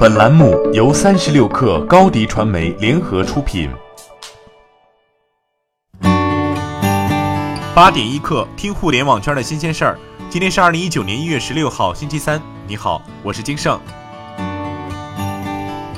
本栏目由三十六氪高低传媒联合出品。八点一刻，听互联网圈的新鲜事儿。今天是二零一九年一月十六号，星期三。你好，我是金盛。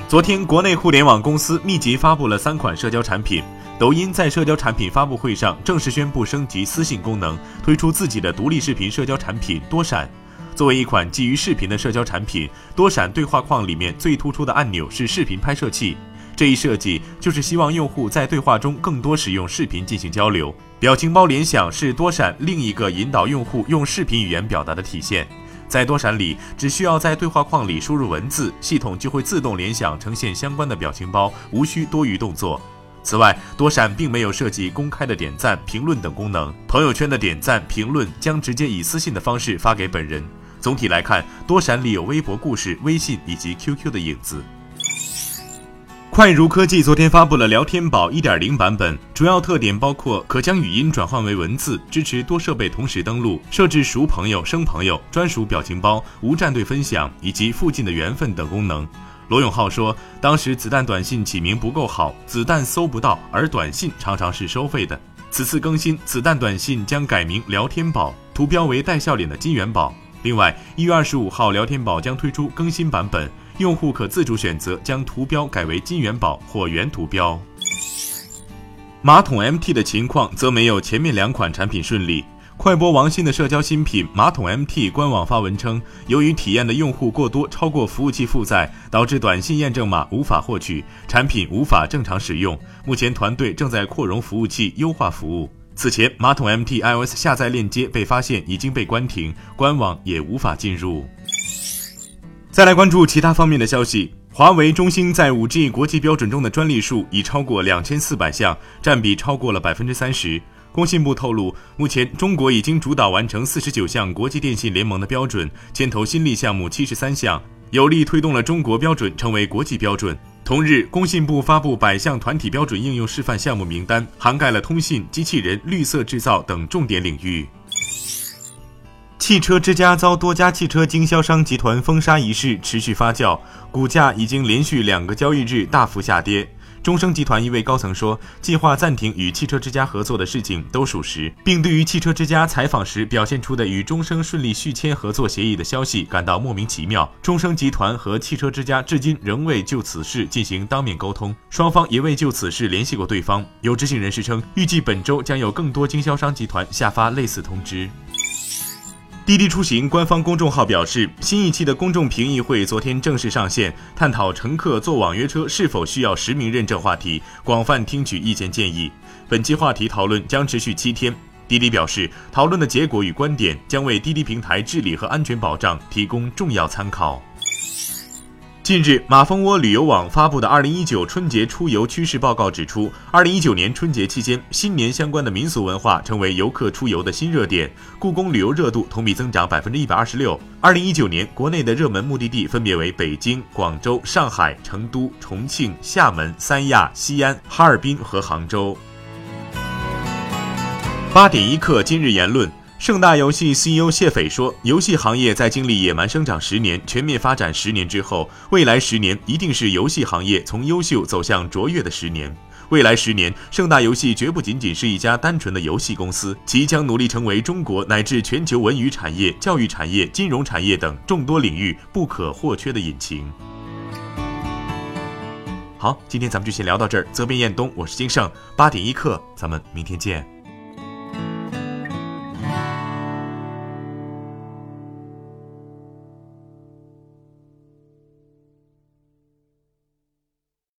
昨天，国内互联网公司密集发布了三款社交产品。抖音在社交产品发布会上正式宣布升级私信功能，推出自己的独立视频社交产品多闪。作为一款基于视频的社交产品，多闪对话框里面最突出的按钮是视频拍摄器。这一设计就是希望用户在对话中更多使用视频进行交流。表情包联想是多闪另一个引导用户用视频语言表达的体现。在多闪里，只需要在对话框里输入文字，系统就会自动联想呈现相关的表情包，无需多余动作。此外，多闪并没有设计公开的点赞、评论等功能，朋友圈的点赞、评论将直接以私信的方式发给本人。总体来看，多闪里有微博故事、微信以及 QQ 的影子。快如科技昨天发布了聊天宝1.0版本，主要特点包括可将语音转换为文字，支持多设备同时登录，设置熟朋友、生朋友、专属表情包、无战队分享以及附近的缘分等功能。罗永浩说，当时子弹短信起名不够好，子弹搜不到，而短信常常是收费的。此次更新，子弹短信将改名聊天宝，图标为带笑脸的金元宝。另外，一月二十五号，聊天宝将推出更新版本，用户可自主选择将图标改为金元宝或原图标。马桶 MT 的情况则没有前面两款产品顺利。快播王鑫的社交新品马桶 MT 官网发文称，由于体验的用户过多，超过服务器负载，导致短信验证码无法获取，产品无法正常使用。目前团队正在扩容服务器，优化服务。此前，马桶 MT iOS 下载链接被发现已经被关停，官网也无法进入。再来关注其他方面的消息，华为、中兴在 5G 国际标准中的专利数已超过两千四百项，占比超过了百分之三十。工信部透露，目前中国已经主导完成四十九项国际电信联盟的标准，牵头新力项目七十三项，有力推动了中国标准成为国际标准。同日，工信部发布百项团体标准应用示范项目名单，涵盖了通信、机器人、绿色制造等重点领域。汽车之家遭多家汽车经销商集团封杀一事持续发酵，股价已经连续两个交易日大幅下跌。中升集团一位高层说，计划暂停与汽车之家合作的事情都属实，并对于汽车之家采访时表现出的与中升顺利续签合作协议的消息感到莫名其妙。中升集团和汽车之家至今仍未就此事进行当面沟通，双方也未就此事联系过对方。有知情人士称，预计本周将有更多经销商集团下发类似通知。滴滴出行官方公众号表示，新一期的公众评议会昨天正式上线，探讨乘客坐网约车是否需要实名认证话题，广泛听取意见建议。本期话题讨论将持续七天。滴滴表示，讨论的结果与观点将为滴滴平台治理和安全保障提供重要参考。近日，马蜂窝旅游网发布的《二零一九春节出游趋势报告》指出，二零一九年春节期间，新年相关的民俗文化成为游客出游的新热点。故宫旅游热度同比增长百分之一百二十六。二零一九年，国内的热门目的地分别为北京、广州、上海、成都、重庆、厦门、三亚、西安、哈尔滨和杭州。八点一刻，今日言论。盛大游戏 CEO 谢斐说：“游戏行业在经历野蛮生长十年、全面发展十年之后，未来十年一定是游戏行业从优秀走向卓越的十年。未来十年，盛大游戏绝不仅仅是一家单纯的游戏公司，其将努力成为中国乃至全球文娱产业、教育产业、金融产业等众多领域不可或缺的引擎。”好，今天咱们就先聊到这儿。责编：彦东，我是金盛。八点一刻，咱们明天见。